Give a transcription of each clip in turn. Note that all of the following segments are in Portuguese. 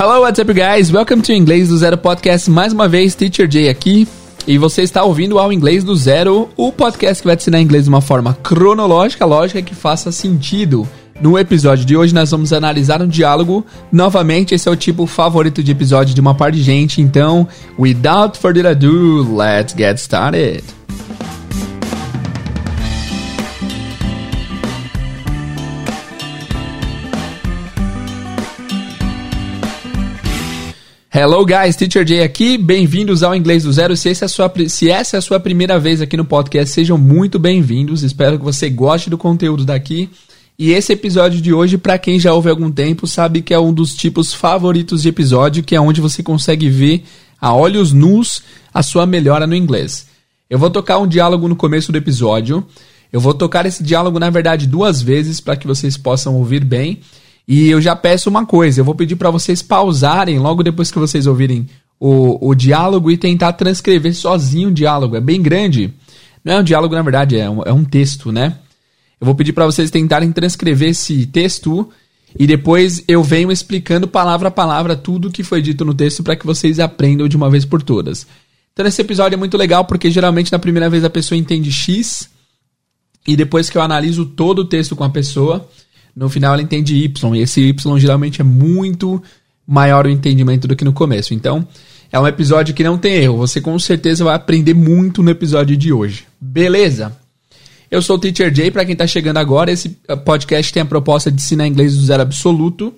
Hello, what's up, guys? Welcome to Inglês do Zero Podcast. Mais uma vez, Teacher Jay aqui. E você está ouvindo ao Inglês do Zero, o podcast que vai te ensinar inglês de uma forma cronológica, lógica que faça sentido. No episódio de hoje, nós vamos analisar um diálogo. Novamente, esse é o tipo favorito de episódio de uma parte de gente. Então, without further ado, let's get started. Hello guys, Teacher Jay aqui, bem-vindos ao Inglês do Zero. Se, essa é sua, se essa é a sua primeira vez aqui no podcast, sejam muito bem-vindos. Espero que você goste do conteúdo daqui. E esse episódio de hoje, para quem já ouve há algum tempo, sabe que é um dos tipos favoritos de episódio, que é onde você consegue ver a olhos nus a sua melhora no inglês. Eu vou tocar um diálogo no começo do episódio. Eu vou tocar esse diálogo, na verdade, duas vezes para que vocês possam ouvir bem. E eu já peço uma coisa, eu vou pedir para vocês pausarem logo depois que vocês ouvirem o, o diálogo e tentar transcrever sozinho o diálogo. É bem grande. Não é um diálogo, na verdade, é um, é um texto, né? Eu vou pedir para vocês tentarem transcrever esse texto e depois eu venho explicando palavra a palavra tudo que foi dito no texto para que vocês aprendam de uma vez por todas. Então esse episódio é muito legal porque geralmente na primeira vez a pessoa entende X e depois que eu analiso todo o texto com a pessoa, no final ela entende Y, e esse Y geralmente é muito maior o entendimento do que no começo. Então, é um episódio que não tem erro. Você com certeza vai aprender muito no episódio de hoje. Beleza? Eu sou o Teacher Jay, para quem está chegando agora, esse podcast tem a proposta de ensinar inglês do zero absoluto,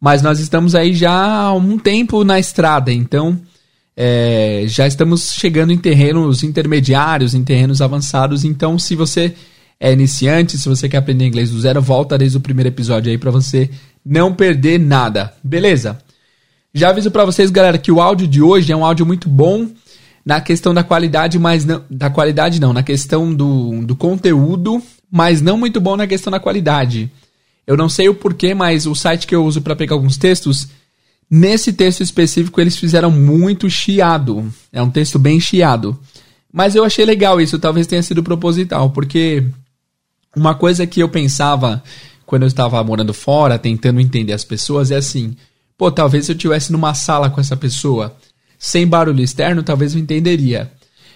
mas nós estamos aí já há um tempo na estrada, então é, já estamos chegando em terrenos intermediários, em terrenos avançados, então se você é iniciante, se você quer aprender inglês do zero, volta desde o primeiro episódio aí para você não perder nada. Beleza? Já aviso para vocês, galera, que o áudio de hoje é um áudio muito bom na questão da qualidade, mas não da qualidade não, na questão do, do conteúdo, mas não muito bom na questão da qualidade. Eu não sei o porquê, mas o site que eu uso para pegar alguns textos, nesse texto específico eles fizeram muito chiado. É um texto bem chiado. Mas eu achei legal isso, talvez tenha sido proposital, porque uma coisa que eu pensava quando eu estava morando fora, tentando entender as pessoas, é assim: pô, talvez se eu estivesse numa sala com essa pessoa, sem barulho externo, talvez eu entenderia.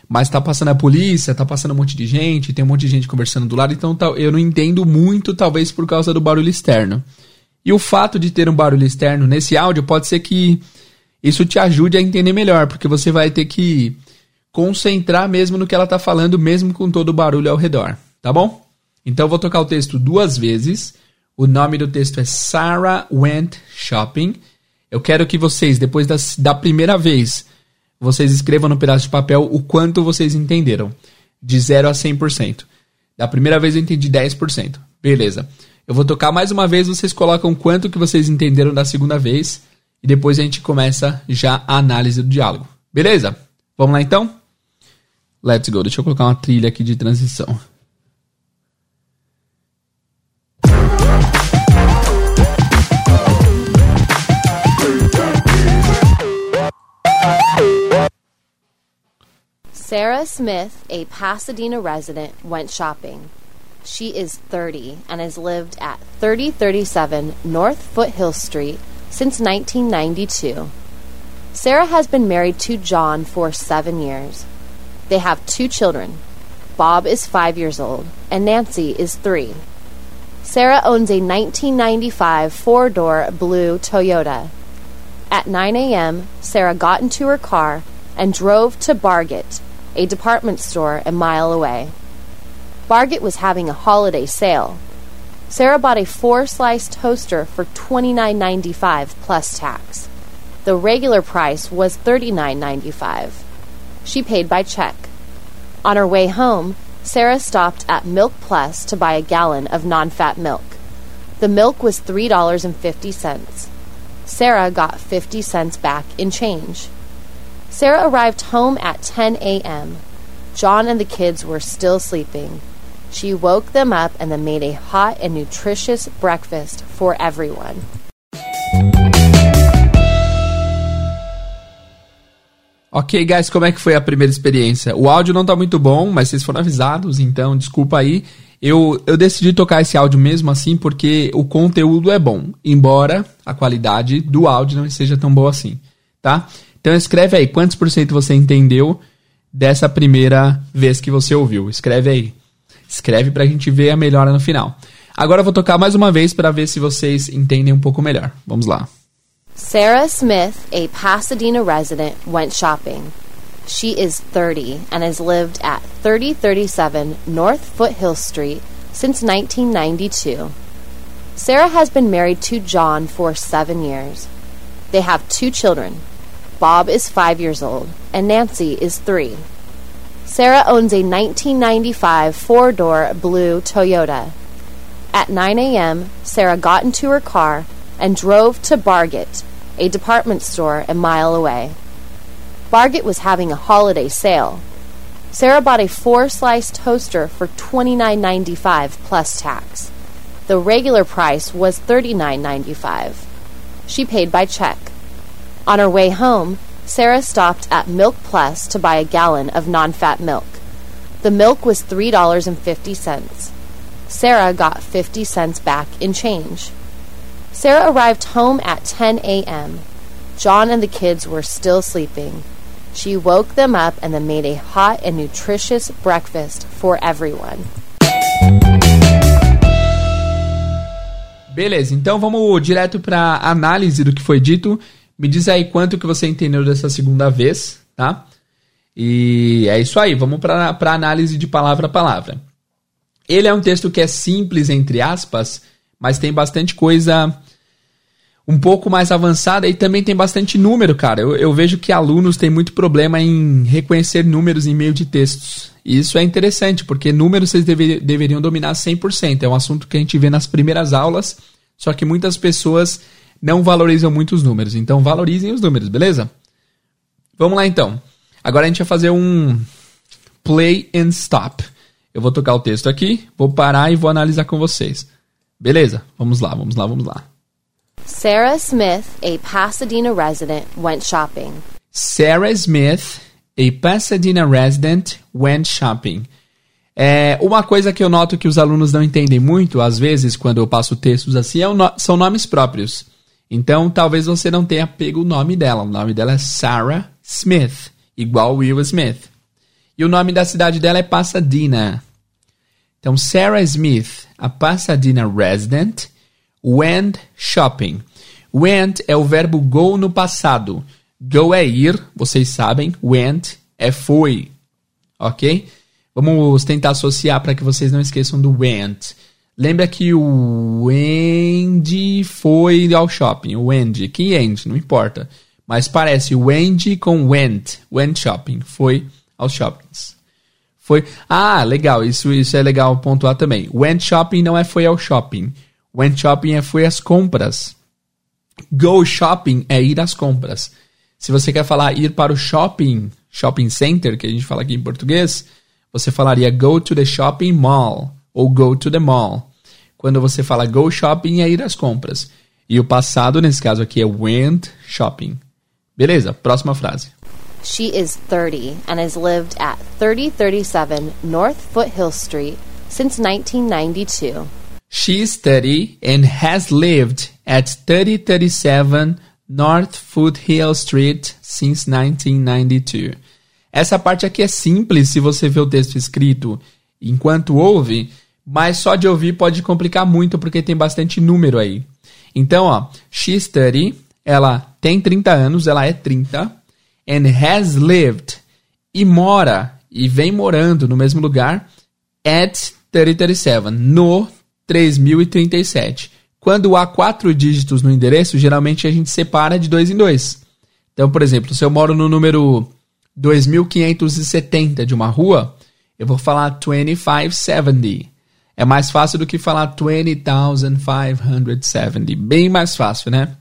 Mas tá passando a polícia, tá passando um monte de gente, tem um monte de gente conversando do lado, então eu não entendo muito, talvez por causa do barulho externo. E o fato de ter um barulho externo nesse áudio pode ser que isso te ajude a entender melhor, porque você vai ter que concentrar mesmo no que ela tá falando, mesmo com todo o barulho ao redor, tá bom? Então eu vou tocar o texto duas vezes. O nome do texto é Sarah Went Shopping. Eu quero que vocês, depois das, da primeira vez, vocês escrevam no pedaço de papel o quanto vocês entenderam. De 0 a 100%. Da primeira vez eu entendi 10%. Beleza. Eu vou tocar mais uma vez, vocês colocam quanto que vocês entenderam da segunda vez. E depois a gente começa já a análise do diálogo. Beleza? Vamos lá então? Let's go. Deixa eu colocar uma trilha aqui de transição. Sarah Smith, a Pasadena resident, went shopping. She is 30 and has lived at 3037 North Foothill Street since 1992. Sarah has been married to John for seven years. They have two children. Bob is five years old, and Nancy is three. Sarah owns a 1995 four door blue Toyota. At 9 a.m., Sarah got into her car and drove to Bargett, a department store a mile away. Bargett was having a holiday sale. Sarah bought a four slice toaster for $29.95 plus tax. The regular price was $39.95. She paid by check. On her way home, Sarah stopped at Milk Plus to buy a gallon of non fat milk. The milk was $3.50. Sarah got 50 cents back in change. Sarah arrived home at 10 a.m. John and the kids were still sleeping. She woke them up and then made a hot and nutritious breakfast for everyone. Ok, guys, como é que foi a primeira experiência? O áudio não tá muito bom, mas vocês foram avisados, então desculpa aí. Eu, eu decidi tocar esse áudio mesmo assim porque o conteúdo é bom, embora a qualidade do áudio não seja tão boa assim, tá? Então escreve aí quantos por cento você entendeu dessa primeira vez que você ouviu. Escreve aí. Escreve pra gente ver a melhora no final. Agora eu vou tocar mais uma vez para ver se vocês entendem um pouco melhor. Vamos lá. Sarah Smith, a Pasadena resident, went shopping. She is 30 and has lived at 3037 North Foothill Street since 1992. Sarah has been married to John for seven years. They have two children. Bob is five years old, and Nancy is three. Sarah owns a 1995 four door blue Toyota. At 9 a.m., Sarah got into her car and drove to Bargett, a department store a mile away. Bargett was having a holiday sale. Sarah bought a four slice toaster for $29.95 plus tax. The regular price was $39.95. She paid by check. On her way home, Sarah stopped at Milk Plus to buy a gallon of non fat milk. The milk was $3.50. Sarah got 50 cents back in change. Sarah arrived home at 10 a.m. John and the kids were still sleeping. She woke them up and then made a hot and nutritious breakfast for everyone. Beleza, então vamos direto para análise do que foi dito. Me diz aí quanto que você entendeu dessa segunda vez, tá? E é isso aí, vamos para análise de palavra a palavra. Ele é um texto que é simples, entre aspas, mas tem bastante coisa um pouco mais avançada e também tem bastante número, cara. Eu, eu, vejo que alunos têm muito problema em reconhecer números em meio de textos. E isso é interessante, porque números vocês deve, deveriam dominar 100%. É um assunto que a gente vê nas primeiras aulas, só que muitas pessoas não valorizam muito os números. Então valorizem os números, beleza? Vamos lá então. Agora a gente vai fazer um play and stop. Eu vou tocar o texto aqui, vou parar e vou analisar com vocês. Beleza? Vamos lá, vamos lá, vamos lá. Sarah Smith, a Pasadena resident, went shopping. Sarah Smith, a Pasadena resident, went shopping. É, uma coisa que eu noto que os alunos não entendem muito, às vezes, quando eu passo textos assim, é no, são nomes próprios. Então, talvez você não tenha pego o nome dela. O nome dela é Sarah Smith, igual Will Smith. E o nome da cidade dela é Pasadena. Então, Sarah Smith, a Pasadena resident, went shopping. Went é o verbo go no passado. Go é ir, vocês sabem. Went é foi. Ok? Vamos tentar associar para que vocês não esqueçam do went. Lembra que o Wendy foi ao shopping. O Wendy. Que Andy, não importa. Mas parece Wendy com went. Went shopping. Foi aos shoppings. Foi. Ah, legal. Isso, isso é legal pontuar também. Went shopping não é foi ao shopping. Went shopping é foi às compras. Go shopping é ir às compras. Se você quer falar ir para o shopping, shopping center, que a gente fala aqui em português, você falaria go to the shopping mall ou go to the mall. Quando você fala go shopping, é ir às compras. E o passado, nesse caso aqui, é went shopping. Beleza, próxima frase. She is 30 and has lived at 3037 North Foothill Street since 1992. She is 30 and has lived at 3037 North Foothill Street since 1992. Essa parte aqui é simples se você vê o texto escrito enquanto ouve, mas só de ouvir pode complicar muito porque tem bastante número aí. Então, ó, she study, ela tem 30 anos, ela é 30, and has lived, e mora, e vem morando no mesmo lugar, at 3037, no 3037. Quando há quatro dígitos no endereço, geralmente a gente separa de dois em dois. Então, por exemplo, se eu moro no número 2570 de uma rua, eu vou falar 2570. É mais fácil do que falar 20,570. Bem mais fácil, né?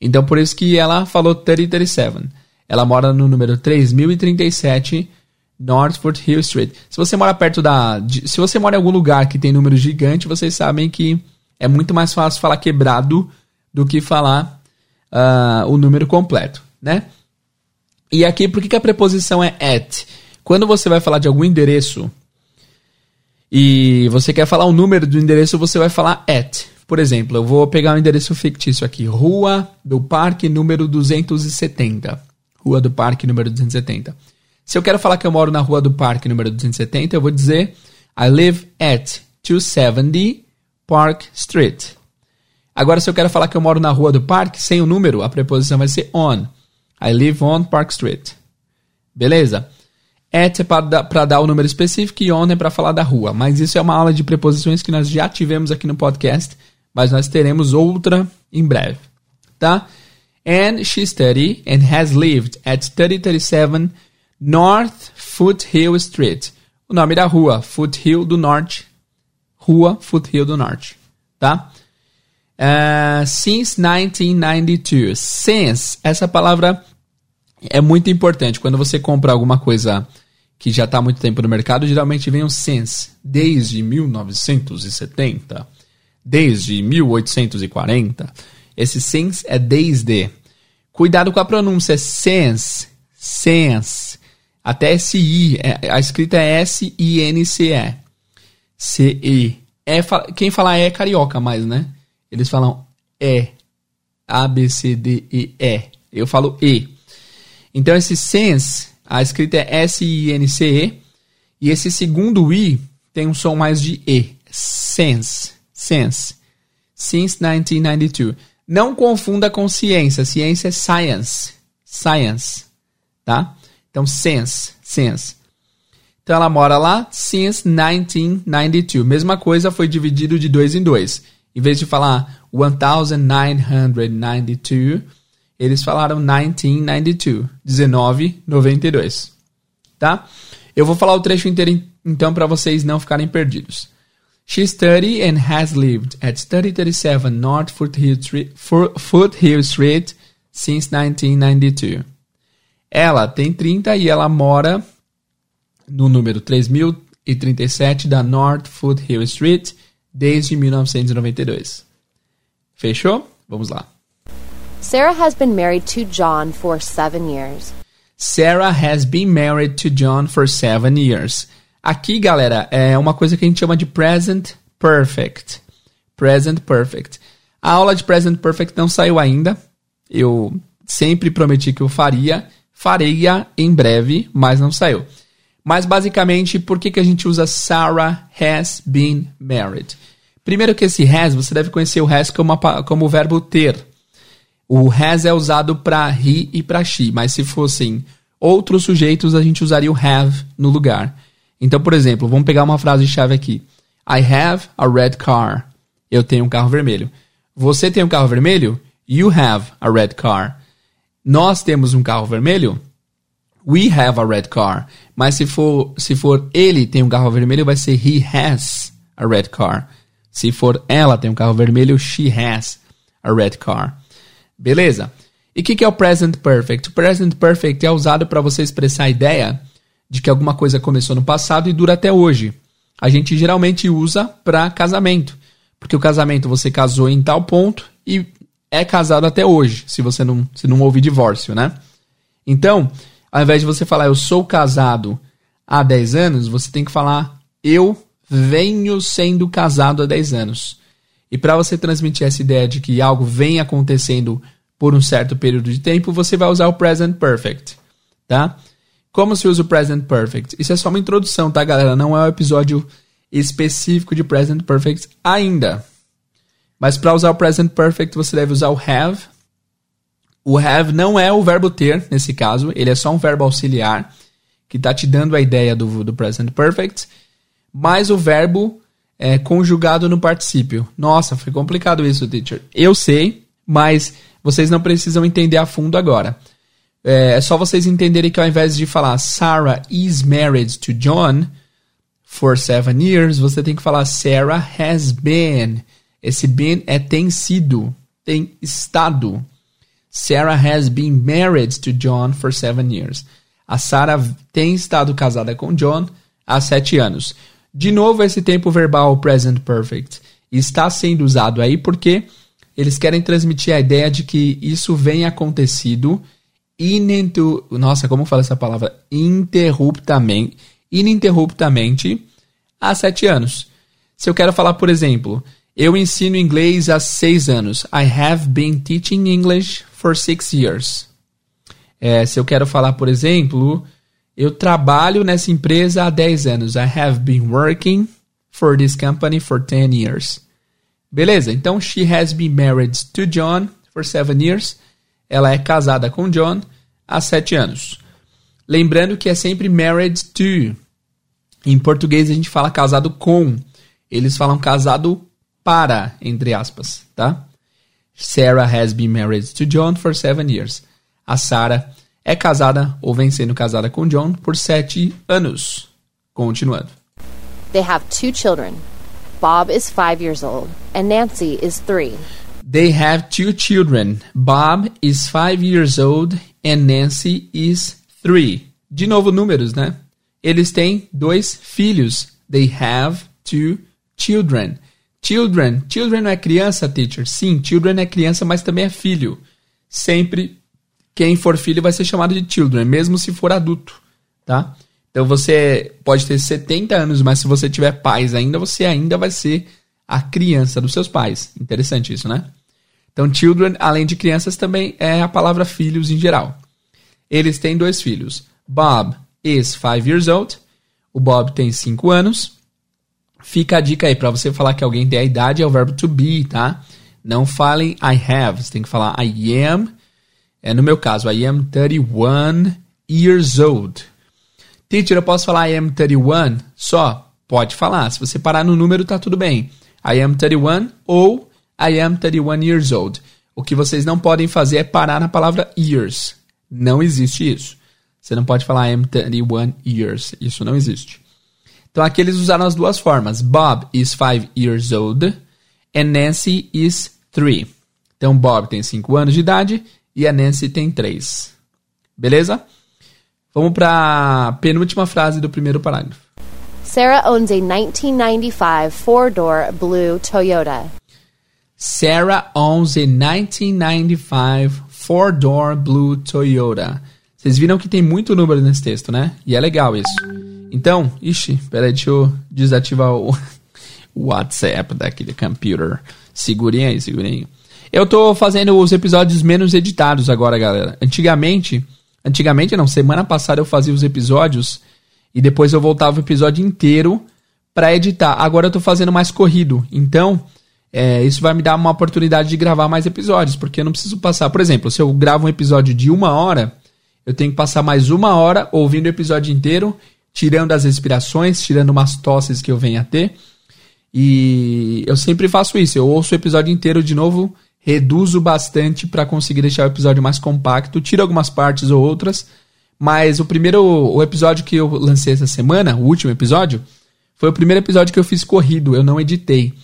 Então, por isso que ela falou 3037. Ela mora no número 3037 Northford Hill Street. Se você mora perto da. Se você mora em algum lugar que tem número gigante, vocês sabem que é muito mais fácil falar quebrado do que falar uh, o número completo, né? E aqui, por que, que a preposição é at? Quando você vai falar de algum endereço e você quer falar o número do endereço, você vai falar at. Por exemplo, eu vou pegar um endereço fictício aqui, Rua do Parque número 270. Rua do Parque número 270. Se eu quero falar que eu moro na Rua do Parque número 270, eu vou dizer I live at 270 Park Street. Agora, se eu quero falar que eu moro na Rua do Parque, sem o número, a preposição vai ser on. I live on Park Street. Beleza? At é para dar o número específico e on é para falar da rua. Mas isso é uma aula de preposições que nós já tivemos aqui no podcast, mas nós teremos outra em breve. Tá? And she studied and has lived at 3037 North Foothill Street. O nome da rua, Foothill do Norte. Rua Foothill do Norte. Tá? Uh, since 1992. Since, essa palavra é muito importante. Quando você compra alguma coisa que já está há muito tempo no mercado, geralmente vem um since. Desde 1970. Desde 1840. Esse since é desde. Cuidado com a pronúncia. Since. Since. Até S-I. É, a escrita é S-I-N-C-E. C-E. É, quem fala é carioca mais, né? Eles falam E. A, B, C, D, E, E. Eu falo E. Então, esse sense, a escrita é S-I-N-C-E. E esse segundo I tem um som mais de E. Sense. Sense. Since 1992. Não confunda com ciência. Ciência é science. Science. Tá? Então, sense. Sense. Então, ela mora lá since 1992. Mesma coisa, foi dividido de dois em dois. Em vez de falar 1992, eles falaram 1992, 1992, tá? Eu vou falar o trecho inteiro então para vocês não ficarem perdidos. She studied and has lived at 3037 North Foothill Street, Foothill Street since 1992. Ela tem 30 e ela mora no número 3037 da North Foothill Street desde 1992. Fechou? Vamos lá. Sarah has been married to John for seven years. Sarah has been married to John for seven years. Aqui, galera, é uma coisa que a gente chama de present perfect. Present perfect. A aula de present perfect não saiu ainda. Eu sempre prometi que eu faria. Faria em breve, mas não saiu. Mas basicamente, por que, que a gente usa Sarah has been married? Primeiro que esse has, você deve conhecer o has como, como o verbo ter. O has é usado para he e para she, mas se fossem outros sujeitos, a gente usaria o have no lugar. Então, por exemplo, vamos pegar uma frase-chave aqui. I have a red car. Eu tenho um carro vermelho. Você tem um carro vermelho? You have a red car. Nós temos um carro vermelho? We have a red car. Mas se for, se for ele tem um carro vermelho, vai ser he has a red car. Se for ela tem um carro vermelho, she has a red car. Beleza? E o que, que é o present perfect? O present perfect é usado para você expressar a ideia de que alguma coisa começou no passado e dura até hoje. A gente geralmente usa para casamento, porque o casamento você casou em tal ponto e é casado até hoje, se você não, se não houve divórcio, né? Então, ao invés de você falar eu sou casado há 10 anos, você tem que falar eu venho sendo casado há 10 anos. E para você transmitir essa ideia de que algo vem acontecendo por um certo período de tempo, você vai usar o present perfect, tá? Como se usa o present perfect? Isso é só uma introdução, tá, galera? Não é um episódio específico de present perfect ainda. Mas para usar o present perfect, você deve usar o have o have não é o verbo ter, nesse caso, ele é só um verbo auxiliar que está te dando a ideia do, do present perfect, mais o verbo é, conjugado no particípio. Nossa, foi complicado isso, teacher. Eu sei, mas vocês não precisam entender a fundo agora. É, é só vocês entenderem que ao invés de falar Sarah is married to John for seven years, você tem que falar Sarah has been. Esse been é tem sido, tem estado. Sarah has been married to John for seven years. A Sarah tem estado casada com John há sete anos. De novo, esse tempo verbal present perfect está sendo usado aí porque eles querem transmitir a ideia de que isso vem acontecido inintu, nossa, como fala essa palavra? Interruptamente, ininterruptamente há sete anos. Se eu quero falar, por exemplo, eu ensino inglês há seis anos. I have been teaching English for six years. É, se eu quero falar, por exemplo, eu trabalho nessa empresa há 10 anos. I have been working for this company for 10 years. Beleza, então she has been married to John for 7 years. Ela é casada com John há 7 anos. Lembrando que é sempre married to. Em português a gente fala casado com. Eles falam casado para, entre aspas, tá? Sarah has been married to John for 7 years. A Sarah é casada ou vem sendo casada com John por sete anos. Continuando. They have two children. Bob is five years old and Nancy is three. They have two children. Bob is five years old and Nancy is three. De novo, números, né? Eles têm dois filhos. They have two children. Children. Children não é criança, teacher? Sim, children é criança, mas também é filho. Sempre quem for filho vai ser chamado de children, mesmo se for adulto, tá? Então você pode ter 70 anos, mas se você tiver pais ainda, você ainda vai ser a criança dos seus pais. Interessante isso, né? Então, children, além de crianças, também é a palavra filhos em geral. Eles têm dois filhos. Bob is five years old. O Bob tem 5 anos. Fica a dica aí para você falar que alguém tem a idade é o verbo to be, tá? Não falem I have, você tem que falar I am é, no meu caso, I am 31 years old. Teacher, eu posso falar I am 31 só? Pode falar. Se você parar no número, tá tudo bem. I am 31 ou I am 31 years old. O que vocês não podem fazer é parar na palavra years. Não existe isso. Você não pode falar I am 31 years. Isso não existe. Então aqui eles usaram as duas formas. Bob is 5 years old and Nancy is 3. Então Bob tem 5 anos de idade e a Nancy tem três. Beleza? Vamos para a penúltima frase do primeiro parágrafo. Sarah owns a 1995 four-door blue Toyota. Sarah owns a 1995 four-door blue Toyota. Vocês viram que tem muito número nesse texto, né? E é legal isso. Então, ixi, peraí, deixa eu desativar o WhatsApp daquele computer. Segurem aí, segurem aí. Eu tô fazendo os episódios menos editados agora, galera. Antigamente, antigamente não, semana passada eu fazia os episódios e depois eu voltava o episódio inteiro para editar. Agora eu tô fazendo mais corrido. Então, é, isso vai me dar uma oportunidade de gravar mais episódios, porque eu não preciso passar. Por exemplo, se eu gravo um episódio de uma hora, eu tenho que passar mais uma hora ouvindo o episódio inteiro, tirando as respirações, tirando umas tosses que eu venha a ter. E eu sempre faço isso. Eu ouço o episódio inteiro de novo reduzo bastante para conseguir deixar o episódio mais compacto, tiro algumas partes ou outras, mas o primeiro o episódio que eu lancei essa semana, o último episódio, foi o primeiro episódio que eu fiz corrido, eu não editei.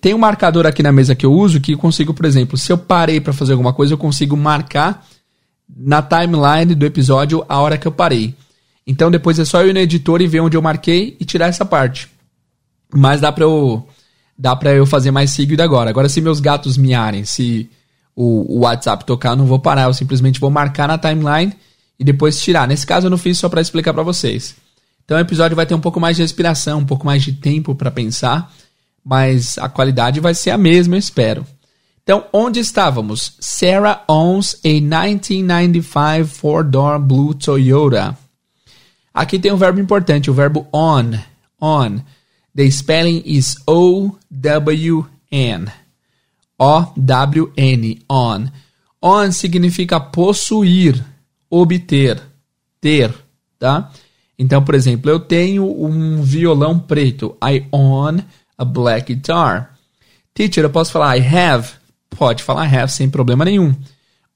Tem um marcador aqui na mesa que eu uso que eu consigo, por exemplo, se eu parei para fazer alguma coisa, eu consigo marcar na timeline do episódio a hora que eu parei. Então depois é só eu ir no editor e ver onde eu marquei e tirar essa parte. Mas dá para eu dá para eu fazer mais seguido agora. Agora, se meus gatos miarem, se o, o, WhatsApp tocar, eu não vou parar, eu simplesmente vou marcar na timeline e depois tirar. Nesse caso, eu não fiz só para explicar para vocês. Então, o episódio vai ter um pouco mais de respiração, um pouco mais de tempo para pensar, mas a qualidade vai ser a mesma, eu espero. Então, onde estávamos? Sarah owns a 1995 four-door blue Toyota. Aqui tem um verbo importante, o verbo on. On. The spelling is O-W-N. O-W-N. On. On significa possuir, obter, ter, tá? Então, por exemplo, eu tenho um violão preto. I own a black guitar. Teacher, eu posso falar I have? Pode falar have sem problema nenhum.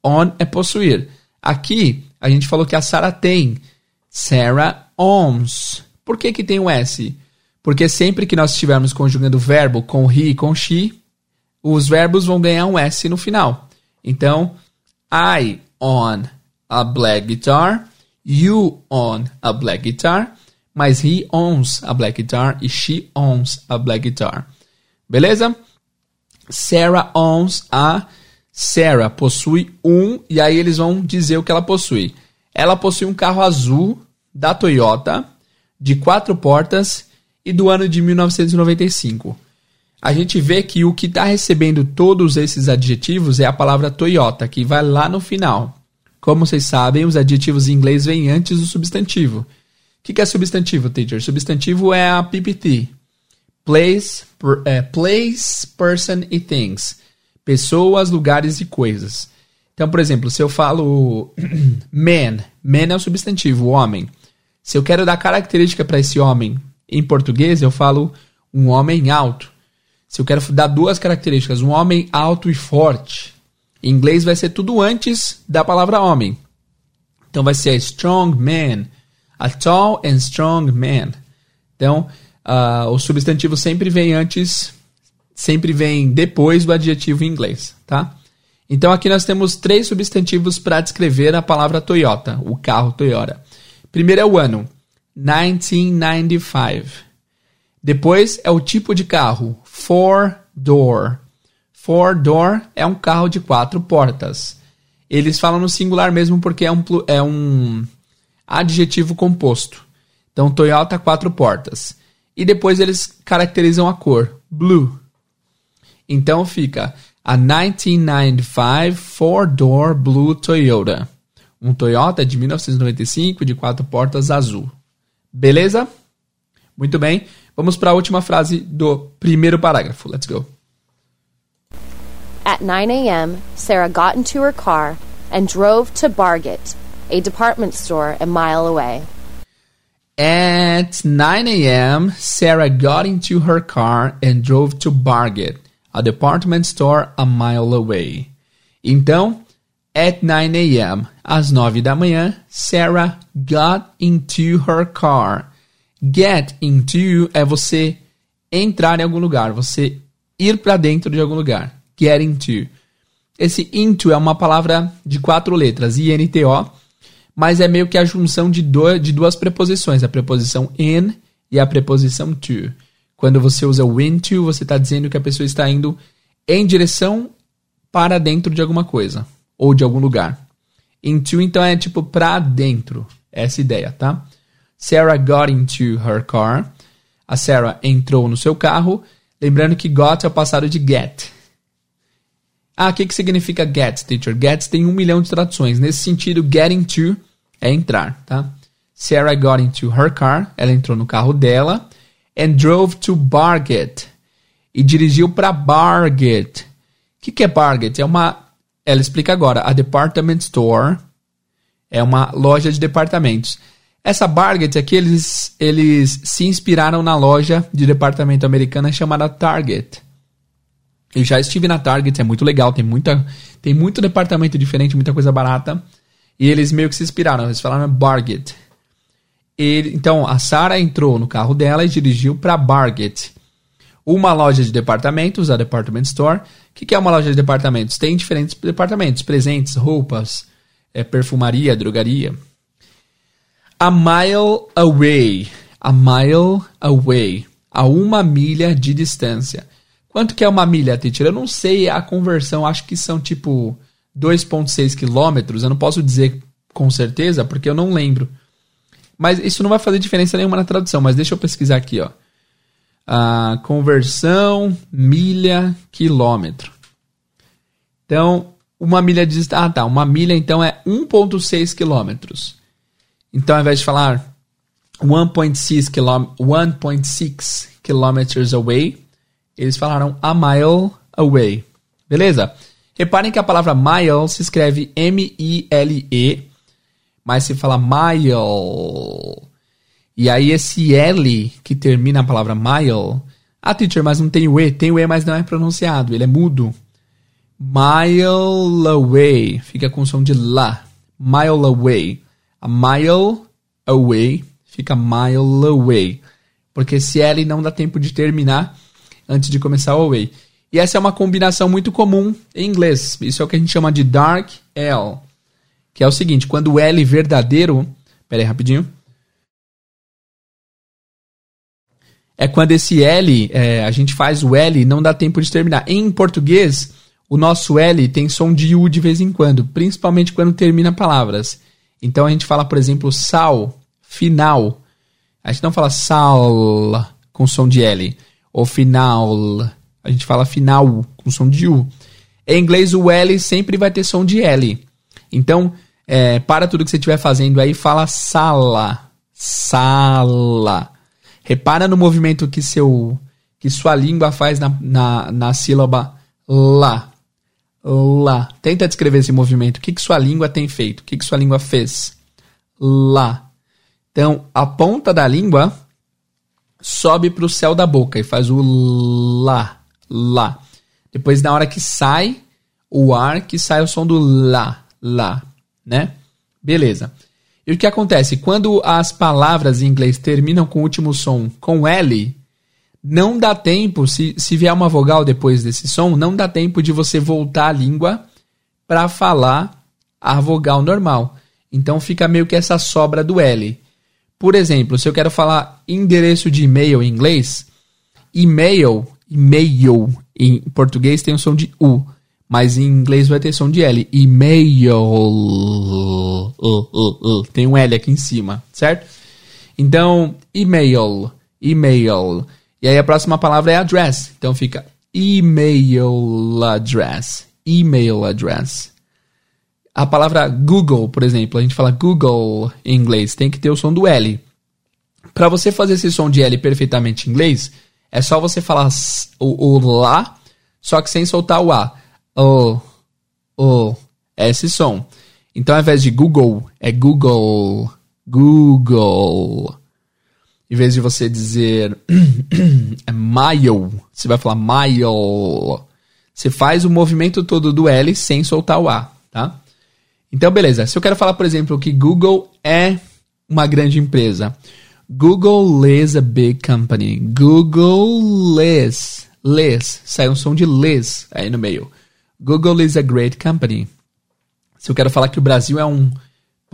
On é possuir. Aqui, a gente falou que a Sarah tem. Sarah owns. Por que que tem o S? Porque sempre que nós estivermos conjugando verbo com he e com she, os verbos vão ganhar um S no final. Então, I own a black guitar, you own a black guitar, mas he owns a black guitar e she owns a black guitar. Beleza? Sarah owns a Sarah possui um, e aí eles vão dizer o que ela possui. Ela possui um carro azul da Toyota, de quatro portas e do ano de 1995. A gente vê que o que está recebendo todos esses adjetivos é a palavra Toyota, que vai lá no final. Como vocês sabem, os adjetivos em inglês vêm antes do substantivo. O que, que é substantivo, teacher? Substantivo é a PPT. Place, per, é, place, person e things. Pessoas, lugares e coisas. Então, por exemplo, se eu falo man, man é o substantivo, homem. Se eu quero dar característica para esse homem em português, eu falo um homem alto. Se eu quero dar duas características, um homem alto e forte, em inglês vai ser tudo antes da palavra homem. Então vai ser strong man, a tall and strong man. Então, uh, o substantivo sempre vem antes, sempre vem depois do adjetivo em inglês, tá? Então aqui nós temos três substantivos para descrever a palavra Toyota, o carro Toyota. Primeiro é o ano, 1995. Depois é o tipo de carro, four door. Four door é um carro de quatro portas. Eles falam no singular mesmo porque é um, é um adjetivo composto. Então, Toyota, quatro portas. E depois eles caracterizam a cor, blue. Então fica a 1995 four-door blue Toyota um Toyota de 1995 de quatro portas azul. Beleza? Muito bem. Vamos para a última frase do primeiro parágrafo. Let's go. At 9 a.m., Sarah got into her car and drove to Bargate, a department store a mile away. At 9 a.m., Sarah got into her car and drove to Bargate, a department store a mile away. Então, at 9 a.m., às 9 da manhã, Sarah got into her car. Get into é você entrar em algum lugar, você ir para dentro de algum lugar. Get into. Esse into é uma palavra de quatro letras, I-N-T-O, mas é meio que a junção de, do, de duas preposições, a preposição in e a preposição to. Quando você usa o into, você está dizendo que a pessoa está indo em direção para dentro de alguma coisa ou de algum lugar. Into, então, é tipo pra dentro. Essa ideia, tá? Sarah got into her car. A Sarah entrou no seu carro. Lembrando que got é o passado de get. Ah, o que, que significa get, teacher? Get tem um milhão de traduções. Nesse sentido, get into é entrar, tá? Sarah got into her car. Ela entrou no carro dela. And drove to Bargate. E dirigiu para Bargate. O que, que é Bargate? É uma ela explica agora. A department store é uma loja de departamentos. Essa Barget aqui, eles, eles se inspiraram na loja de departamento americana chamada Target. Eu já estive na Target, é muito legal, tem, muita, tem muito departamento diferente, muita coisa barata. E eles meio que se inspiraram, eles falaram Barget. Ele, então, a Sarah entrou no carro dela e dirigiu para Barget. Uma loja de departamentos, a Department Store. O que, que é uma loja de departamentos? Tem diferentes departamentos, presentes, roupas, é, perfumaria, drogaria. A mile away. A mile away. A uma milha de distância. Quanto que é uma milha, teacher? Eu não sei a conversão, acho que são tipo 2,6 quilômetros. Eu não posso dizer com certeza, porque eu não lembro. Mas isso não vai fazer diferença nenhuma na tradução, mas deixa eu pesquisar aqui, ó a conversão milha quilômetro. Então, uma milha de ah tá, uma milha então é 1.6 quilômetros. Então, ao invés de falar 1.6 km, 1.6 kilometers away, eles falaram a mile away. Beleza? Reparem que a palavra mile se escreve M-I-L-E, mas se fala mile. E aí esse L que termina a palavra mile. Ah, teacher, mas não tem o E. Tem o E, mas não é pronunciado. Ele é mudo. Mile away. Fica com som de lá. Mile away. A mile away fica mile away. Porque esse L não dá tempo de terminar antes de começar o away. E essa é uma combinação muito comum em inglês. Isso é o que a gente chama de dark L. Que é o seguinte, quando o L verdadeiro... Pera aí, rapidinho. É quando esse L, é, a gente faz o L e não dá tempo de terminar. Em português, o nosso L tem som de U de vez em quando, principalmente quando termina palavras. Então a gente fala, por exemplo, sal, final. A gente não fala sal com som de L. Ou final. A gente fala final com som de U. Em inglês, o L sempre vai ter som de L. Então, é, para tudo que você estiver fazendo aí, fala sala. Sala. Repara no movimento que, seu, que sua língua faz na, na, na sílaba lá. Lá. Tenta descrever esse movimento. O que, que sua língua tem feito? O que, que sua língua fez? Lá. Então, a ponta da língua sobe para o céu da boca e faz o lá. Lá. Depois, na hora que sai o ar, que sai o som do lá. Lá. Né? Beleza. E o que acontece? Quando as palavras em inglês terminam com o último som com L, não dá tempo, se, se vier uma vogal depois desse som, não dá tempo de você voltar a língua para falar a vogal normal. Então fica meio que essa sobra do L. Por exemplo, se eu quero falar endereço de e-mail em inglês, e-mail, e-mail em português tem o som de U, mas em inglês vai ter som de L. E-mail. Uh, uh, uh, tem um L aqui em cima, certo? Então, e-mail, e-mail. E aí a próxima palavra é address. Então fica email address. Email address. A palavra Google, por exemplo, a gente fala Google em inglês, tem que ter o som do L. Para você fazer esse som de L perfeitamente em inglês, é só você falar o, o lá, só que sem soltar o A. O, o, é esse som. Então, ao invés de Google, é Google, Google. Em vez de você dizer é mile, você vai falar mile. Você faz o movimento todo do L sem soltar o A, tá? Então, beleza. Se eu quero falar, por exemplo, que Google é uma grande empresa. Google is a big company. Google is. Liz. Sai um som de Liz aí no meio. Google is a great company. Se eu quero falar que o Brasil é um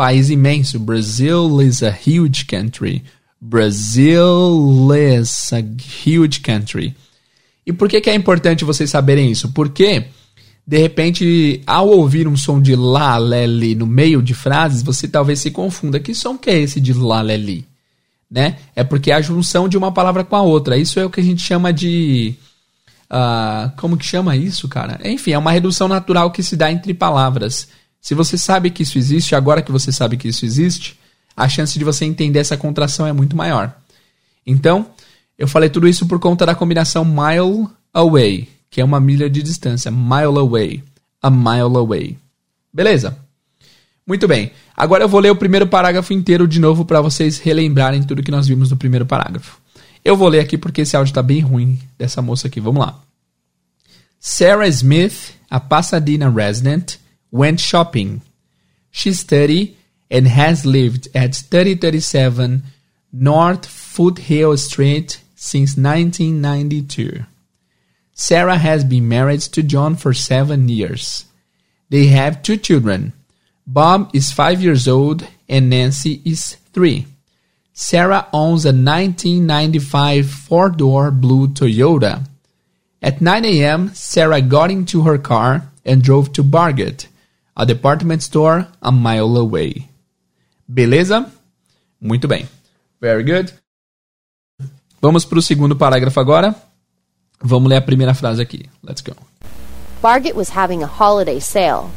país imenso. Brazil is a huge country. Brazil is a huge country. E por que, que é importante vocês saberem isso? Porque de repente, ao ouvir um som de lá, lé, no meio de frases, você talvez se confunda. Que som que é esse de lá, lé, Né? É porque é a junção de uma palavra com a outra. Isso é o que a gente chama de. Uh, como que chama isso, cara? Enfim, é uma redução natural que se dá entre palavras. Se você sabe que isso existe, agora que você sabe que isso existe, a chance de você entender essa contração é muito maior. Então, eu falei tudo isso por conta da combinação mile away que é uma milha de distância, mile away, a mile away. Beleza? Muito bem. Agora eu vou ler o primeiro parágrafo inteiro de novo para vocês relembrarem tudo que nós vimos no primeiro parágrafo. Eu vou ler aqui porque esse áudio está bem ruim dessa moça aqui. Vamos lá. Sarah Smith, a Pasadena resident, went shopping. She's 30 and has lived at 3037 North Foothill Street since 1992. Sarah has been married to John for seven years. They have two children. Bob is five years old and Nancy is three. Sarah owns a 1995 four door blue Toyota. At 9 a.m., Sarah got into her car and drove to Barget, a department store a mile away. Beleza? Muito bem. Very good. Vamos para o segundo parágrafo agora. Vamos ler a primeira frase aqui. Let's go. Barget was having a holiday sale.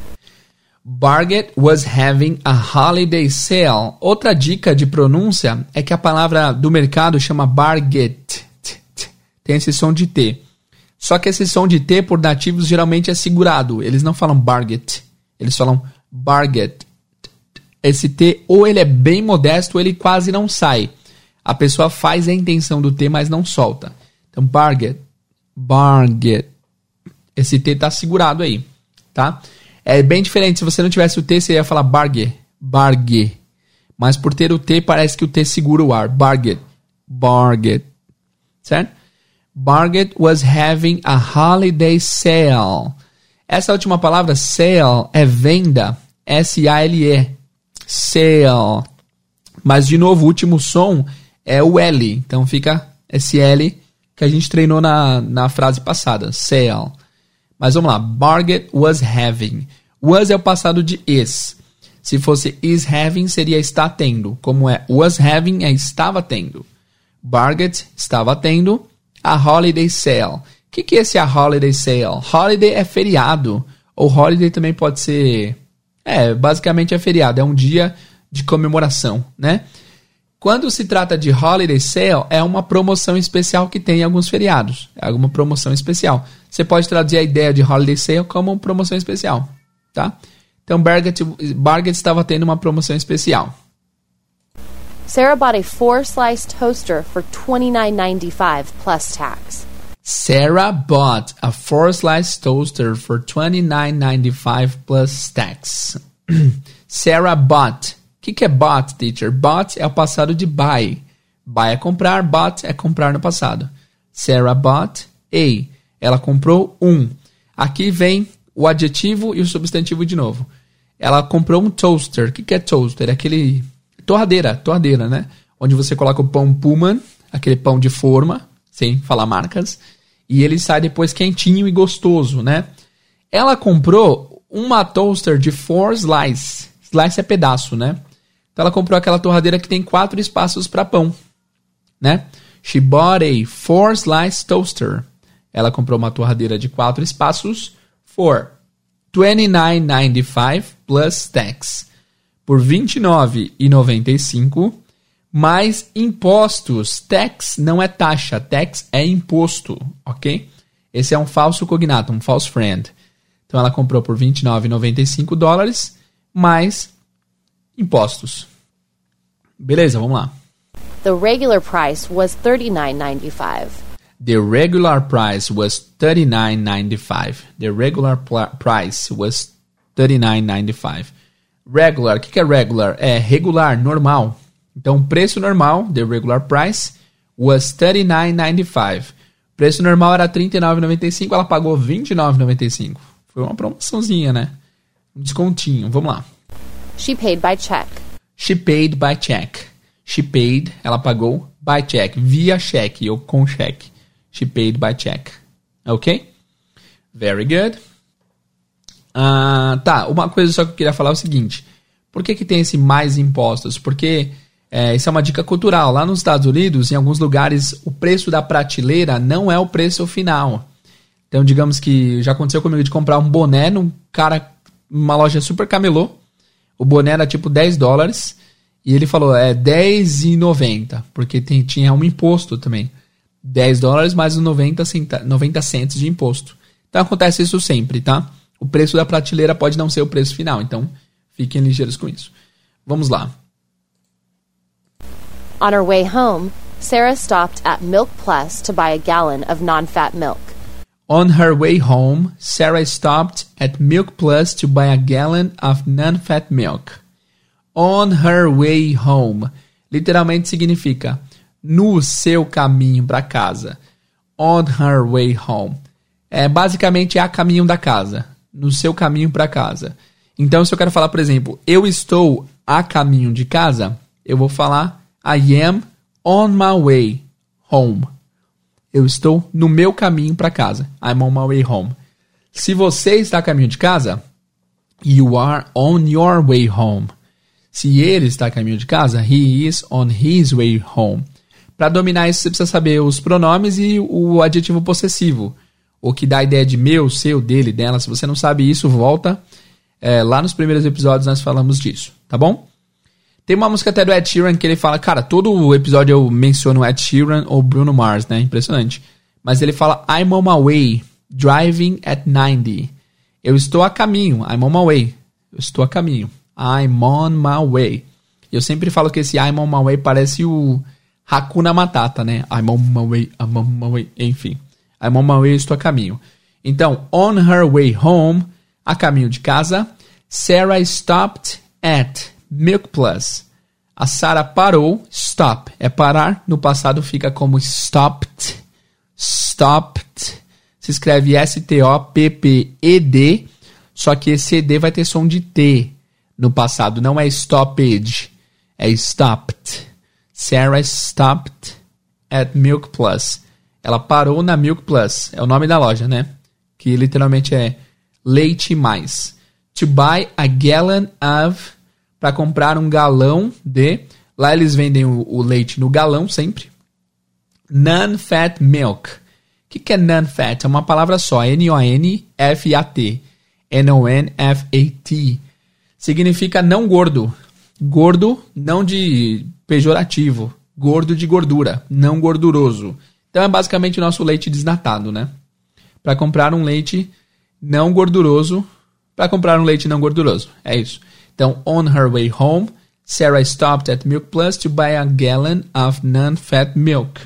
Barget was having a holiday sale. Outra dica de pronúncia é que a palavra do mercado chama Barget. Tem esse som de T. Só que esse som de T por nativos geralmente é segurado. Eles não falam Barget. Eles falam Barget. Esse T ou ele é bem modesto ou ele quase não sai. A pessoa faz a intenção do T, mas não solta. Então, Barget. Barget. Esse T tá segurado aí, tá? É bem diferente. Se você não tivesse o T, você ia falar bargue. Bargue. Mas por ter o T, parece que o T segura o ar. Barget. Barget. Certo? Barget was having a holiday sale. Essa última palavra, sale, é venda. S-A-L-E. Sale. Mas, de novo, o último som é o L. Então fica S-L que a gente treinou na, na frase passada, sale. Mas vamos lá. Margaret was having. Was é o passado de is. Se fosse is having, seria está tendo. Como é was having, é estava tendo. Margaret estava tendo a holiday sale. O que, que é esse a holiday sale? Holiday é feriado. Ou holiday também pode ser. É, basicamente é feriado. É um dia de comemoração, né? Quando se trata de holiday sale, é uma promoção especial que tem em alguns feriados. É alguma promoção especial. Você pode traduzir a ideia de holiday sale como promoção especial, tá? Então, Barget, Barget estava tendo uma promoção especial. Sarah bought a four-slice toaster for $29.95 plus tax. Sarah bought a four-slice toaster for $29.95 plus tax. Sarah bought que, que é bought, teacher? Bought é o passado de buy. Buy é comprar, bought é comprar no passado. Sarah bought a. Ela comprou um. Aqui vem o adjetivo e o substantivo de novo. Ela comprou um toaster. O que, que é toaster? É aquele. Torradeira, torradeira, né? Onde você coloca o pão Pullman, aquele pão de forma, sem falar marcas, e ele sai depois quentinho e gostoso, né? Ela comprou uma toaster de four slices. Slice é pedaço, né? Então ela comprou aquela torradeira que tem quatro espaços para pão, né? She bought a four slice toaster. Ela comprou uma torradeira de quatro espaços for $29.95 plus tax. Por $29,95 mais impostos. Tax não é taxa, tax é imposto, ok? Esse é um falso cognato, um false friend. Então ela comprou por 29,95 dólares mais impostos. Beleza, vamos lá. The regular price was $39.95. The regular price was $39.95. The regular price was $39.95. Regular, o que, que é regular? É regular, normal. Então, preço normal, the regular price, was $39.95. Preço normal era $39,95, ela pagou $29,95. Foi uma promoçãozinha, né? Um descontinho. Vamos lá. She paid by check. She paid by check. She paid, ela pagou by check, via cheque ou com cheque. She paid by check. Ok? Very good. Uh, tá, uma coisa só que eu queria falar é o seguinte. Por que, que tem esse mais impostos? Porque é, isso é uma dica cultural. Lá nos Estados Unidos, em alguns lugares, o preço da prateleira não é o preço final. Então, digamos que já aconteceu comigo de comprar um boné num cara, uma loja super camelô. O boné era tipo 10 dólares. E ele falou, é 10,90, porque tem, tinha um imposto também. 10 dólares mais os 90, centa, 90 centos de imposto. Então acontece isso sempre, tá? O preço da prateleira pode não ser o preço final, então fiquem ligeiros com isso. Vamos lá. On her way home, Sarah stopped at Milk Plus to buy a gallon of non-fat milk. On her way home, Sarah stopped at Milk Plus to buy a gallon of non-fat milk. On her way home. Literalmente significa no seu caminho para casa. On her way home. É basicamente a caminho da casa, no seu caminho para casa. Então, se eu quero falar, por exemplo, eu estou a caminho de casa, eu vou falar I am on my way home. Eu estou no meu caminho para casa. I'm on my way home. Se você está a caminho de casa, you are on your way home. Se ele está a caminho de casa, he is on his way home. Para dominar isso, você precisa saber os pronomes e o adjetivo possessivo. O que dá a ideia de meu, seu, dele, dela. Se você não sabe isso, volta. É, lá nos primeiros episódios nós falamos disso, tá bom? Tem uma música até do Ed Sheeran que ele fala, cara, todo episódio eu menciono Ed Sheeran ou Bruno Mars, né? Impressionante. Mas ele fala, I'm on my way, driving at 90. Eu estou a caminho, I'm on my way. Eu estou a caminho. I'm on my way. Eu sempre falo que esse I'm on my way parece o Hakuna Matata, né? I'm on my way, I'm on my way, enfim. I'm on my way, estou a caminho. Então, on her way home, a caminho de casa, Sarah stopped at Milk Plus. A Sarah parou, stop, é parar, no passado fica como stopped, stopped. Se escreve S-T-O-P-P-E-D, só que esse E-D vai ter som de T no passado. Não é stoppage, é stopped. Sarah stopped at Milk Plus. Ela parou na Milk Plus. É o nome da loja, né? que literalmente é leite mais. To buy a gallon of, para comprar um galão de. Lá eles vendem o, o leite no galão sempre. Non-fat milk. O que, que é non-fat? É uma palavra só. N-O-N-F-A-T. N-O-N-F-A-T. Significa não gordo. Gordo, não de pejorativo. Gordo de gordura, não gorduroso. Então é basicamente o nosso leite desnatado, né? Para comprar um leite não gorduroso, para comprar um leite não gorduroso. É isso. Então, on her way home, Sarah stopped at Milk Plus to buy a gallon of non-fat milk.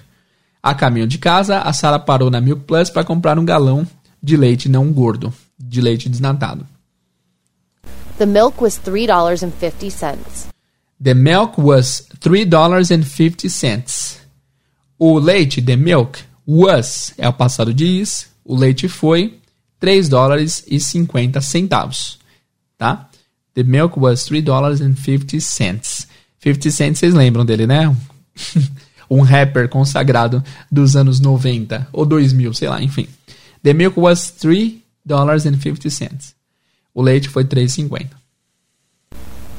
A caminho de casa, a Sarah parou na Milk Plus para comprar um galão de leite não gordo, de leite desnatado. The milk was $3.50. The milk was $3.50. O leite, the milk, was é o passado de is, o leite foi 3 dólares e 50 centavos, tá? The milk was 3 dólares and 50 cents. 50 cents, vocês lembram dele, né? um rapper consagrado dos anos 90 ou 2000, sei lá, enfim. The milk was 3 dollars and 50 cents. O leite foi 3,50.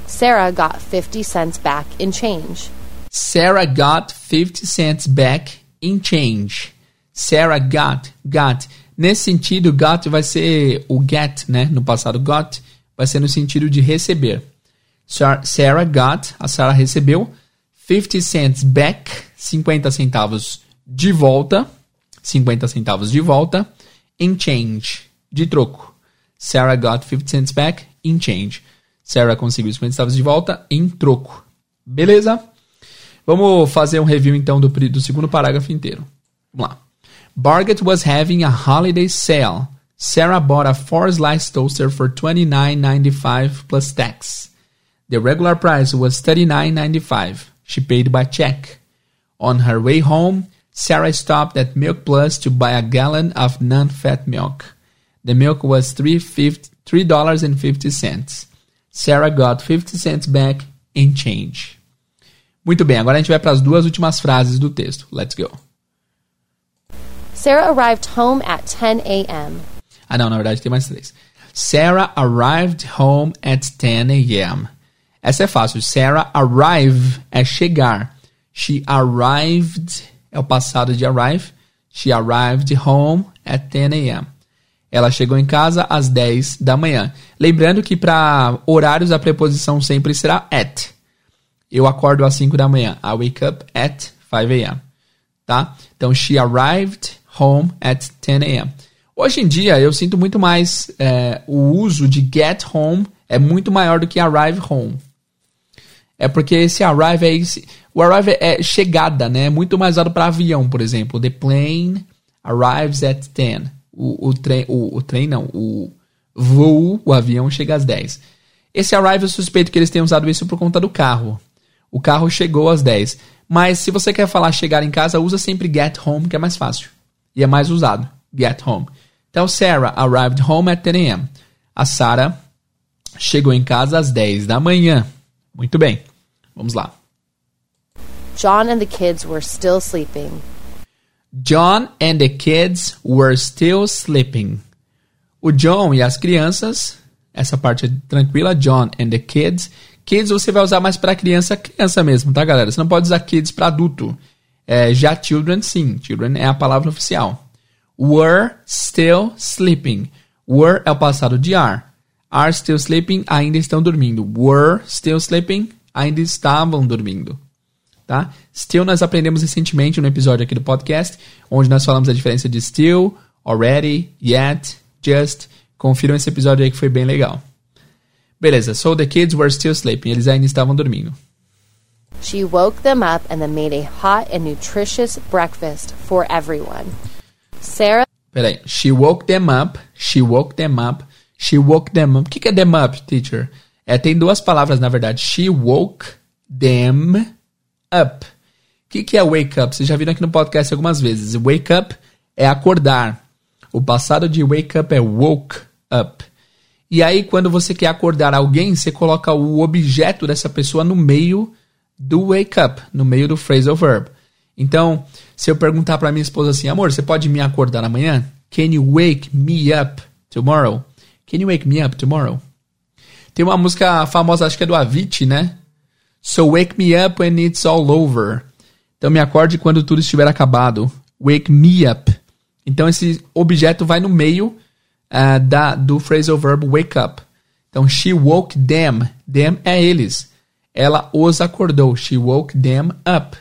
Sarah got 50 cents back in change. Sarah got 50 cents back in change. Sarah got, got. Nesse sentido, got vai ser o get, né? No passado, got vai ser no sentido de receber. Sarah got, a Sarah recebeu 50 cents back, 50 centavos de volta, 50 centavos de volta, in change, de troco. Sarah got 50 cents back in change. Sarah conseguiu 50 centavos de volta em troco. Beleza? Vamos fazer um review então do, do segundo parágrafo inteiro. Vamos lá. Barget was having a holiday sale. Sarah bought a four slice toaster for $29.95 plus tax. The regular price was $39.95. She paid by check. On her way home, Sarah stopped at Milk Plus to buy a gallon of non fat milk. The milk was $3.50. Sarah got 50 cents back in change. Muito bem, agora a gente vai para as duas últimas frases do texto. Let's go. Sarah arrived home at 10 a.m. Ah, não, na verdade tem mais três. Sarah arrived home at 10 a.m. Essa é fácil. Sarah arrive é chegar. She arrived é o passado de arrive. She arrived home at 10 a.m. Ela chegou em casa às 10 da manhã. Lembrando que para horários a preposição sempre será at. Eu acordo às 5 da manhã. I wake up at 5 a.m. Tá? Então, she arrived home at 10 a.m. Hoje em dia, eu sinto muito mais é, o uso de get home é muito maior do que arrive home. É porque esse arrive é esse, o arrive é chegada, né? É muito mais usado para avião, por exemplo. The plane arrives at 10. O, o o, o trem não, o voo, o avião chega às 10. Esse arrive eu suspeito que eles tenham usado isso por conta do carro. O carro chegou às 10. Mas se você quer falar chegar em casa, usa sempre get home, que é mais fácil. E é mais usado. Get home. Então, Sarah arrived home at 10 a.m. A Sarah chegou em casa às 10 da manhã. Muito bem. Vamos lá. John and the kids were still sleeping. John and the kids were still sleeping. O John e as crianças, essa parte é tranquila, John and the kids. Kids você vai usar mais para criança, criança mesmo, tá, galera? Você não pode usar kids para adulto. É, já children, sim. Children é a palavra oficial. Were still sleeping. Were é o passado de are. Are still sleeping, ainda estão dormindo. Were still sleeping, ainda estavam dormindo. Tá? Still nós aprendemos recentemente no episódio aqui do podcast, onde nós falamos a diferença de still, already, yet, just. Confiram esse episódio aí que foi bem legal. Beleza, so the kids were still sleeping. Eles ainda estavam dormindo. She woke them up and then made a hot and nutritious breakfast for everyone. Sarah. Peraí. She woke them up. She woke them up. She woke them up. O que, que é them up, teacher? É, tem duas palavras, na verdade. She woke them up. O que, que é wake up? Vocês já viram aqui no podcast algumas vezes. Wake up é acordar. O passado de wake up é woke up. E aí, quando você quer acordar alguém, você coloca o objeto dessa pessoa no meio do wake up, no meio do phrasal verb. Então, se eu perguntar para minha esposa assim, amor, você pode me acordar amanhã? Can you wake me up tomorrow? Can you wake me up tomorrow? Tem uma música famosa, acho que é do Avicii, né? So wake me up when it's all over. Então me acorde quando tudo estiver acabado. Wake me up. Então esse objeto vai no meio uh, da, do phrasal verb wake up. Então she woke them. Them é eles. Ela os acordou. She woke them up.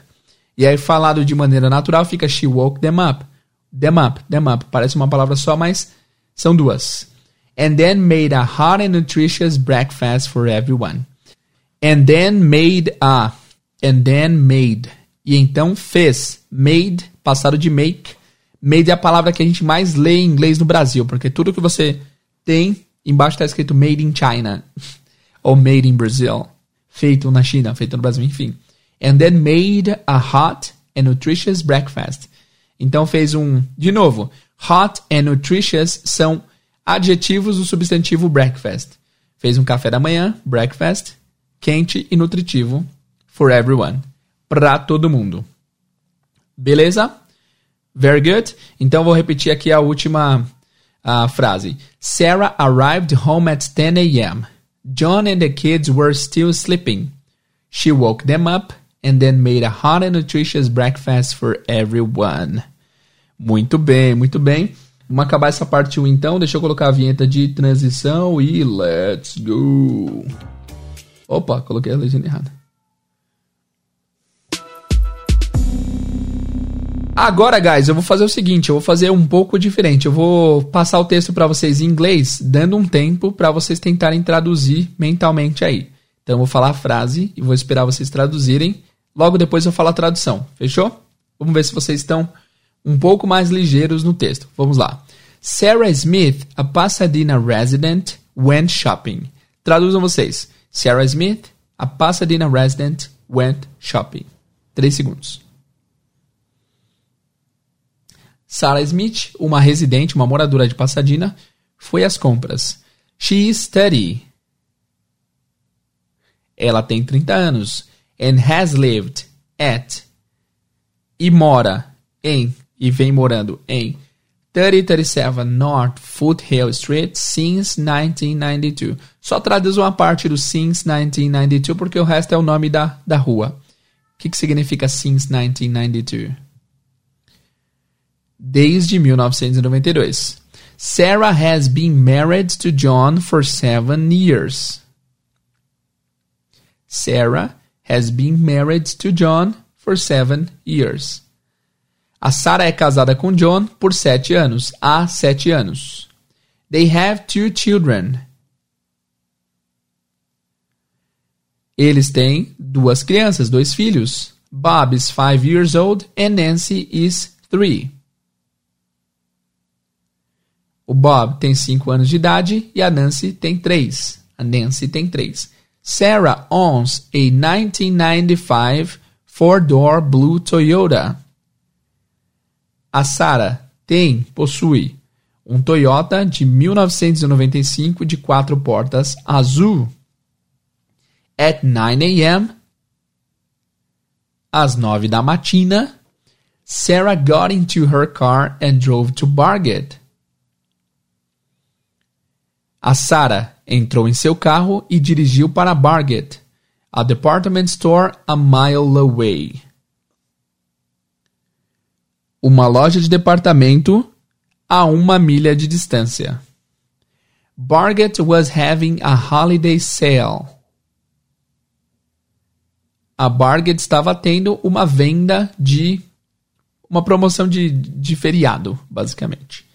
E aí falado de maneira natural fica she woke them up. Them up, them up. Parece uma palavra só, mas são duas. And then made a hot and nutritious breakfast for everyone. And then made a. And then made. E então fez. Made, passado de make. Made é a palavra que a gente mais lê em inglês no Brasil, porque tudo que você tem, embaixo está escrito Made in China. ou Made in Brazil. Feito na China, feito no Brasil, enfim. And then made a hot and nutritious breakfast. Então fez um. De novo, hot and nutritious são adjetivos do substantivo breakfast. Fez um café da manhã, breakfast, quente e nutritivo for everyone. Para todo mundo. Beleza? Very good. Então vou repetir aqui a última uh, frase. Sarah arrived home at 10 a.m. John and the kids were still sleeping. She woke them up and then made a hot and nutritious breakfast for everyone. Muito bem, muito bem. Vamos acabar essa parte 1 então. Deixa eu colocar a vinheta de transição e let's go. Opa, coloquei a legenda errada. Agora, guys, eu vou fazer o seguinte, eu vou fazer um pouco diferente. Eu vou passar o texto para vocês em inglês, dando um tempo para vocês tentarem traduzir mentalmente aí. Então eu vou falar a frase e vou esperar vocês traduzirem. Logo depois eu falo a tradução. Fechou? Vamos ver se vocês estão um pouco mais ligeiros no texto. Vamos lá. Sarah Smith, a Pasadena resident, went shopping. Traduzam vocês. Sarah Smith, a Pasadena resident, went shopping. Três segundos. Sarah Smith, uma residente, uma moradora de Pasadena, foi às compras. She is 30. Ela tem 30 anos. And has lived at. E mora em. E vem morando em 3037 North Foothill Street since 1992. Só traduz uma parte do since 1992 porque o resto é o nome da, da rua. O que, que significa since 1992? Desde 1992. Sarah has been married to John for seven years. Sarah has been married to John for seven years. A Sarah é casada com John por sete anos. Há sete anos. They have two children. Eles têm duas crianças, dois filhos. Bob is five years old and Nancy is three. O Bob tem cinco anos de idade e a Nancy tem três. A Nancy tem três. Sarah owns a 1995 four-door blue Toyota. A Sarah tem, possui, um Toyota de 1995 de quatro portas azul. At 9 a.m., às 9 da matina, Sarah got into her car and drove to Bargate. A Sarah entrou em seu carro e dirigiu para Bargate, a department store a mile away. Uma loja de departamento a uma milha de distância. Bargate was having a holiday sale. A Bargate estava tendo uma venda de uma promoção de, de feriado, basicamente.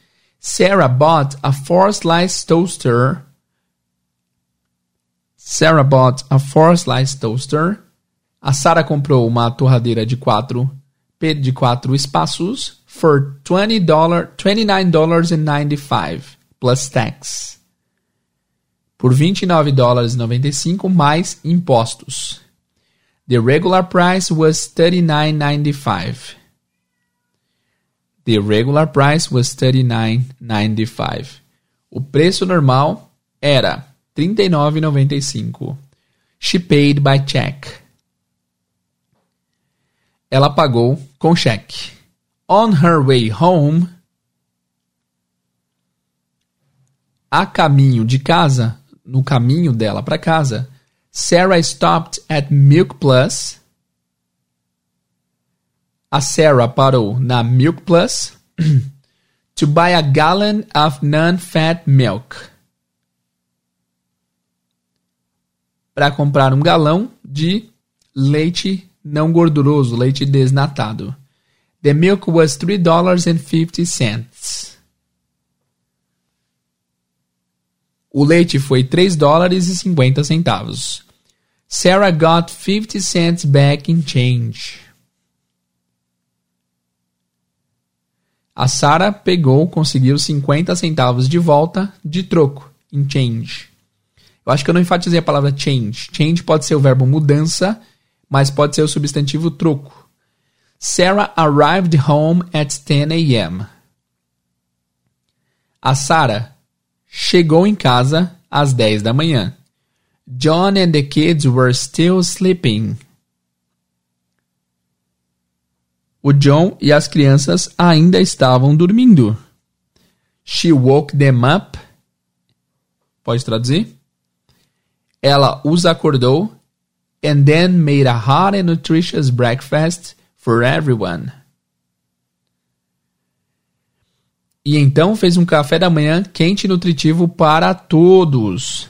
Sarah bought a four slice toaster. Sarah bought a four slice toaster. A Sarah comprou uma torradeira de quatro de quatro espaços for $20, $29.95 plus tax. Por 29 dólares 95 mais impostos. The regular price was $39.95. The regular price was $39.95. O preço normal era $39.95. She paid by check. Ela pagou com cheque. On her way home, a caminho de casa, no caminho dela para casa, Sarah stopped at Milk Plus. A Sarah parou na Milk Plus to buy a gallon of non-fat milk. Para comprar um galão de leite não gorduroso, leite desnatado. The milk was $3.50. O leite foi 3 dólares e 50 centavos. Sarah got 50 cents back in change. A Sarah pegou, conseguiu 50 centavos de volta de troco, em change. Eu acho que eu não enfatizei a palavra change. Change pode ser o verbo mudança, mas pode ser o substantivo troco. Sarah arrived home at 10 a.m. A Sarah chegou em casa às 10 da manhã. John and the kids were still sleeping. O John e as crianças ainda estavam dormindo. She woke them up. Pode traduzir? Ela os acordou and then made a hot and nutritious breakfast for everyone. E então fez um café da manhã quente e nutritivo para todos.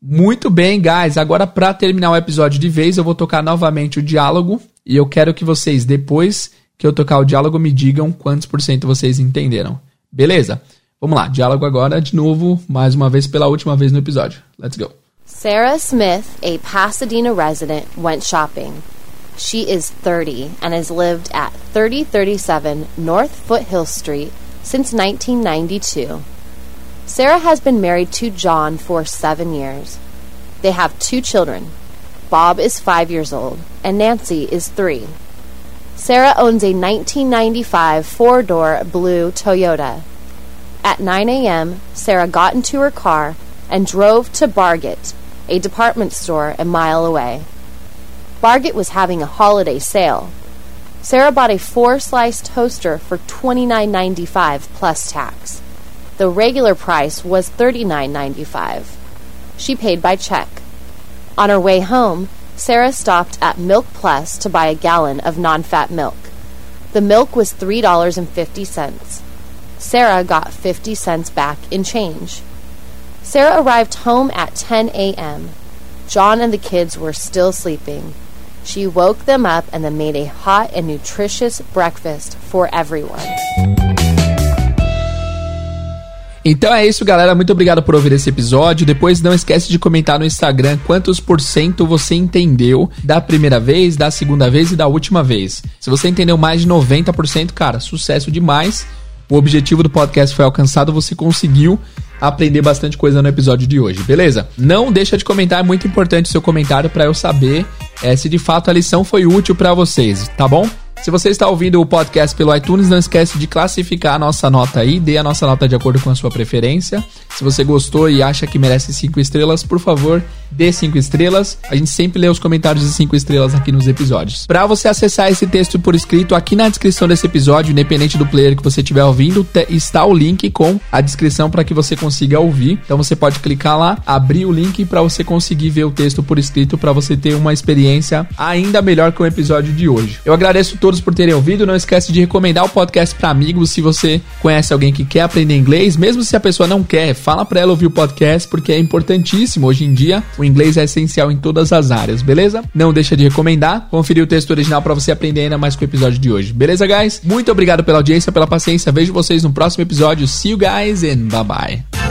Muito bem, guys. Agora, para terminar o episódio de vez, eu vou tocar novamente o diálogo. E eu quero que vocês, depois que eu tocar o diálogo, me digam quantos por cento vocês entenderam. Beleza? Vamos lá, diálogo agora de novo, mais uma vez pela última vez no episódio. Let's go. Sarah Smith, a Pasadena resident, went shopping. She is 30 and has lived at 3037 North Foothill Street since 1992. Sarah has been married to John for seven years. They have two children. Bob is five years old, and Nancy is three. Sarah owns a 1995 four door blue Toyota. At 9 a.m., Sarah got into her car and drove to Bargett, a department store a mile away. Bargett was having a holiday sale. Sarah bought a four slice toaster for $29.95 plus tax. The regular price was $39.95. She paid by check. On her way home, Sarah stopped at Milk Plus to buy a gallon of non fat milk. The milk was $3.50. Sarah got 50 cents back in change. Sarah arrived home at 10 a.m. John and the kids were still sleeping. She woke them up and then made a hot and nutritious breakfast for everyone. Então é isso, galera. Muito obrigado por ouvir esse episódio. Depois não esquece de comentar no Instagram quantos por cento você entendeu da primeira vez, da segunda vez e da última vez. Se você entendeu mais de 90%, cara, sucesso demais. O objetivo do podcast foi alcançado, você conseguiu aprender bastante coisa no episódio de hoje, beleza? Não deixa de comentar, é muito importante o seu comentário para eu saber é, se de fato a lição foi útil para vocês, tá bom? Se você está ouvindo o podcast pelo iTunes, não esquece de classificar a nossa nota aí, dê a nossa nota de acordo com a sua preferência. Se você gostou e acha que merece cinco estrelas, por favor, dê cinco estrelas. A gente sempre lê os comentários de cinco estrelas aqui nos episódios. Para você acessar esse texto por escrito, aqui na descrição desse episódio, independente do player que você estiver ouvindo, está o link com a descrição para que você consiga ouvir. Então você pode clicar lá, abrir o link para você conseguir ver o texto por escrito para você ter uma experiência ainda melhor que o episódio de hoje. Eu agradeço todos por terem ouvido. Não esquece de recomendar o podcast para amigos se você conhece alguém que quer aprender inglês, mesmo se a pessoa não quer, fala para ela ouvir o podcast porque é importantíssimo hoje em dia. O inglês é essencial em todas as áreas, beleza? Não deixa de recomendar, conferir o texto original para você aprender ainda mais com o episódio de hoje. Beleza, guys? Muito obrigado pela audiência, pela paciência. Vejo vocês no próximo episódio. See you guys and bye bye.